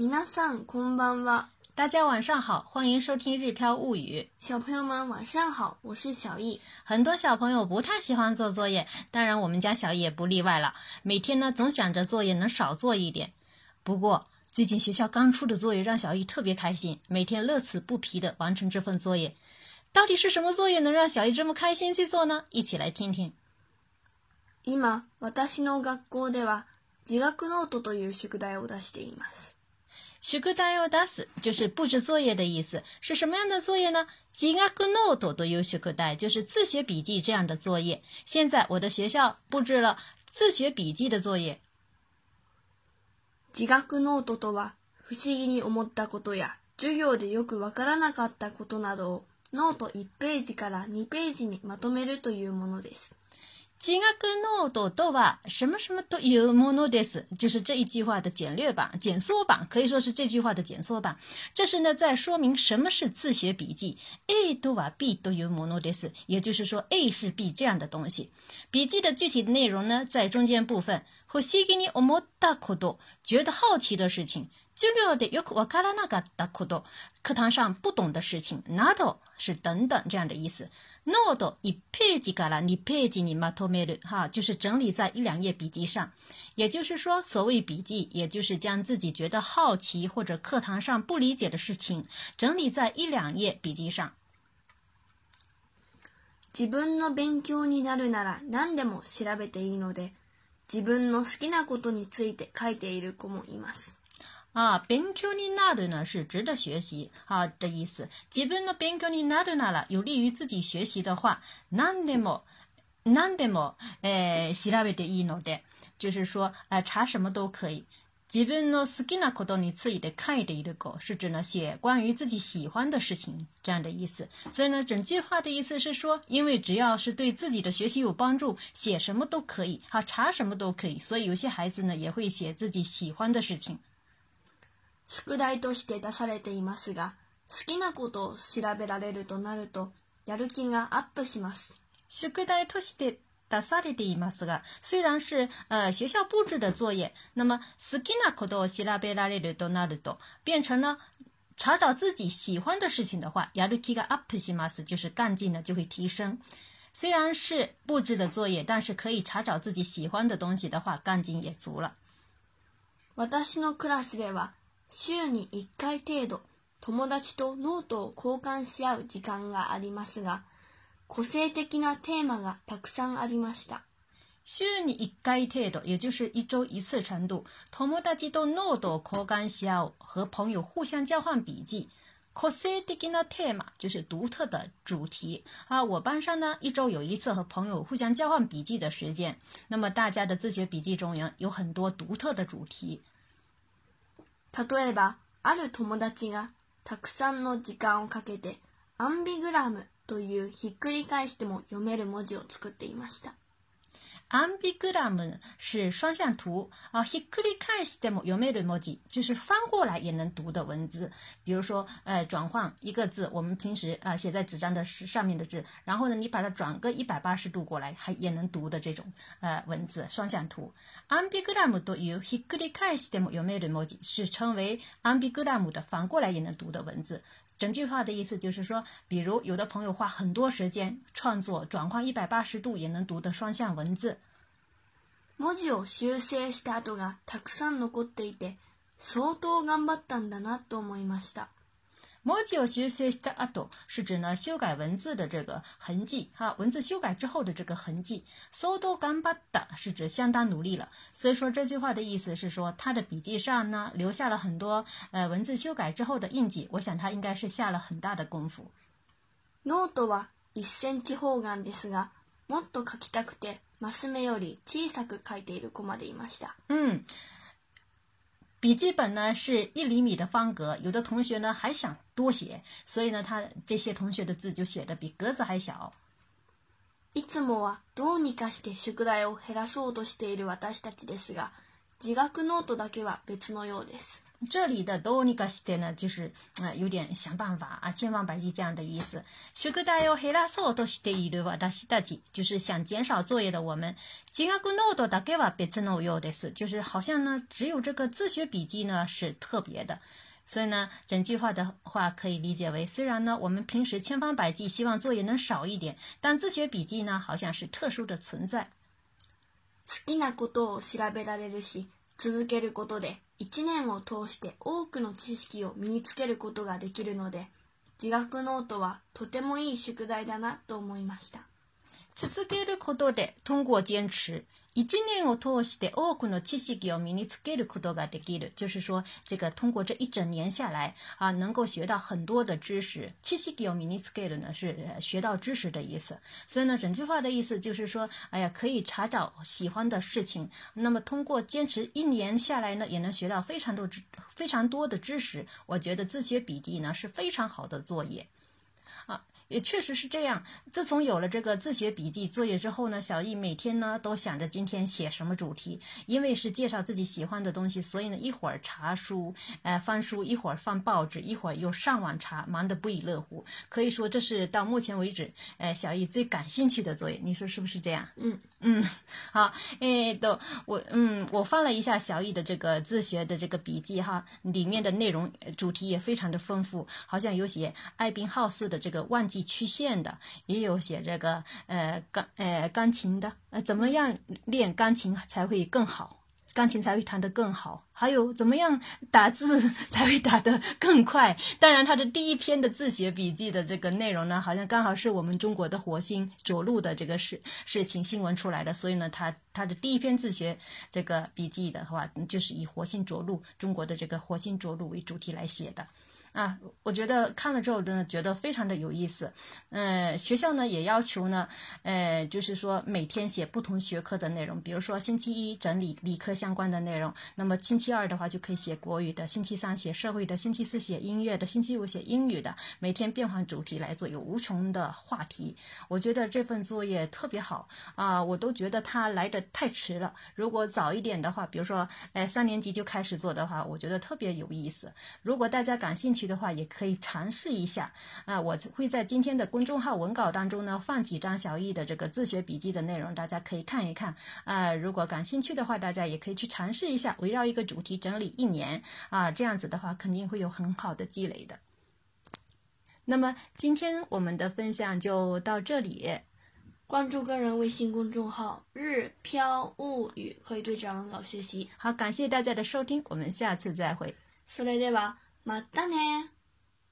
みさんこんばんは。大家晚上好，欢迎收听《日飘物语》。小朋友们晚上好，我是小易。很多小朋友不太喜欢做作业，当然我们家小易不例外了。每天呢，总想着作业能少做一点。不过最近学校刚出的作业让小易特别开心，每天乐此不疲地完成这份作业。到底是什么作业能让小易这么开心去做呢？一起来听听。今私の学校では自学ノートという宿題を出しています。学科を出打死，就是布置作业的意思。是什么样的作业呢？自学ノートでよく学科代就是自学笔记这样的作业。现在我的学校布置了自学笔记的作业。自学ノートとは不思議に思ったことや授業でよく分からなかったことなどをノート一ページから二ページにまとめるというものです。今阿格诺多多瓦什么什么都有莫诺德斯，就是这一句话的简略版、简缩版，可以说是这句话的简缩版。这是呢，在说明什么是自学笔记。A 多瓦 B 都有莫诺德斯，也就是说 A 是 B 这样的东西。笔记的具体内容呢，在中间部分。和写给你我么大库多，觉得好奇的事情，就了的有库瓦卡拉那个大库多，课堂上不懂的事情，纳多是等等这样的意思。ノート一 page 改了，一 page 你没涂哈，就是整理在一两页笔记上。也就是说，所谓笔记，也就是将自己觉得好奇或者课堂上不理解的事情整理在一两页笔记上。自分の勉強になるなら、何でも調べていいので、自分の好きなことについて書いている子もいます。啊，勉強になる呢是值得学习啊的意思。基本呢勉強になるなら有利于自己学习的話，なんでもなんでもえ調べていいので，就是说啊查什么都可以。基本の好きなことについて書いていく是指呢写关于自己喜欢的事情这样的意思。所以呢整句话的意思是说，因为只要是对自己的学习有帮助，写什么都可以，哈查什么都可以。所以有些孩子呢也会写自己喜欢的事情。宿題として出されていますが好きなことを調べられるとなるとやる気がアップします宿題として出されていますが虽然是呃学校布置的作业那么好きなことを調べられるとなると变成了查找自己喜欢的事情的话やる気がアップします就是干劲呢就会提升虽然是布置的作业但是可以查找自己喜欢的东西的话干劲也足了私のクラスでは週に1回程度友達とノートを交換し合う時間がありますが個性的なテーマがたくさんありました週に1回程度，也就是一周一次程度。友達とノートを交換し合う，和朋友互相交換笔记。個性的なテーマ就是独特的主题啊。我班上呢，一周有一次和朋友互相交换笔记的时间。那么大家的自学笔记中有有很多独特的主题。例えば、ある友達がたくさんの時間をかけてアンビグラムというひっくり返しても読める文字を作っていました。Ambigram 是双向图啊，Hikurikai Stem 有没 m o j i 就是翻过来也能读的文字。比如说，呃，转换一个字，我们平时啊写在纸张的上面的字，然后呢，你把它转个一百八十度过来，还也能读的这种呃文字，双向图。Ambigram 都 u Hikurikai Stem 有没 m o j i 是称为 Ambigram 的，反过来也能读的文字。整句话的意思就是说，比如有的朋友花很多时间创作转换一百八十度也能读的双向文字。文字を修正した跡がたくさん残っていて相当頑張ったんだなと思いました文字を修正した後是指呢修改文字的这个痕迹哈、啊，文字修改之后的这个痕迹。相当頑張った是指相当努力了，所以说这句话的意思是说他的笔记上呢留下了很多呃文字修改之后的印记，我想他应该是下了很大的功夫。ノートは1センチ方眼ですが、もっと書きたくてマス目より小さく書いている子までいました。うん。笔记本呢是一厘米的方格，有的同学呢还想多写，所以呢，他这些同学的字就写的比格子还小。いつもはどうにかして宿題を減らそうとしている私たちですが、自学ノートだけは別のようです。这里的どうにかして呢，就是啊，有点想办法啊，千方百计这样的意思。宿題を減らそうとしているわだしたじ，就是想减少作业的我们。今後の達成は別のようです，就是好像呢，只有这个自学笔记呢是特别的。所以呢，整句话的话可以理解为，虽然呢，我们平时千方百计希望作业能少一点，但自学笔记呢，好像是特殊的存在。好きなことを調べられるし。続けることで1年を通して多くの知識を身につけることができるので自学ノートはとてもいい宿題だなと思いました。続けることで通过坚持一今年我托西的奥库诺七西吉奥米尼茨盖鲁库多噶德盖鲁，就是说，这个通过这一整年下来啊，能够学到很多的知识。七西吉奥米尼茨盖鲁呢是学到知识的意思。所以呢，整句话的意思就是说，哎呀，可以查找喜欢的事情。那么通过坚持一年下来呢，也能学到非常多知、非常多的知识。我觉得自学笔记呢是非常好的作业。啊。也确实是这样。自从有了这个自学笔记作业之后呢，小易每天呢都想着今天写什么主题，因为是介绍自己喜欢的东西，所以呢一会儿查书，呃翻书，一会儿翻报纸，一会儿又上网查，忙得不亦乐乎。可以说这是到目前为止，呃小易最感兴趣的作业。你说是不是这样？嗯嗯，好，哎都我嗯我翻了一下小易的这个自学的这个笔记哈，里面的内容主题也非常的丰富，好像有写艾宾浩斯的这个万记。曲线的也有写这个呃钢呃钢琴的，呃怎么样练钢琴才会更好？钢琴才会弹得更好？还有怎么样打字 才会打得更快？当然，他的第一篇的自学笔记的这个内容呢，好像刚好是我们中国的火星着陆的这个事事情新闻出来的，所以呢，他他的第一篇自学这个笔记的话，就是以火星着陆中国的这个火星着陆为主题来写的。啊，我觉得看了之后真的觉得非常的有意思。嗯，学校呢也要求呢，呃，就是说每天写不同学科的内容，比如说星期一整理理科相关的内容，那么星期二的话就可以写国语的，星期三写社会的，星期四写音乐的，星期五写英语的，每天变换主题来做，有无穷的话题。我觉得这份作业特别好啊，我都觉得它来的太迟了。如果早一点的话，比如说哎三年级就开始做的话，我觉得特别有意思。如果大家感兴趣。去的话也可以尝试一下啊！我会在今天的公众号文稿当中呢放几张小易的这个自学笔记的内容，大家可以看一看啊。如果感兴趣的话，大家也可以去尝试一下，围绕一个主题整理一年啊，这样子的话肯定会有很好的积累的。那么今天我们的分享就到这里，关注个人微信公众号“日飘物语”，可以对长老学习。好，感谢大家的收听，我们下次再会。四零六八。まったね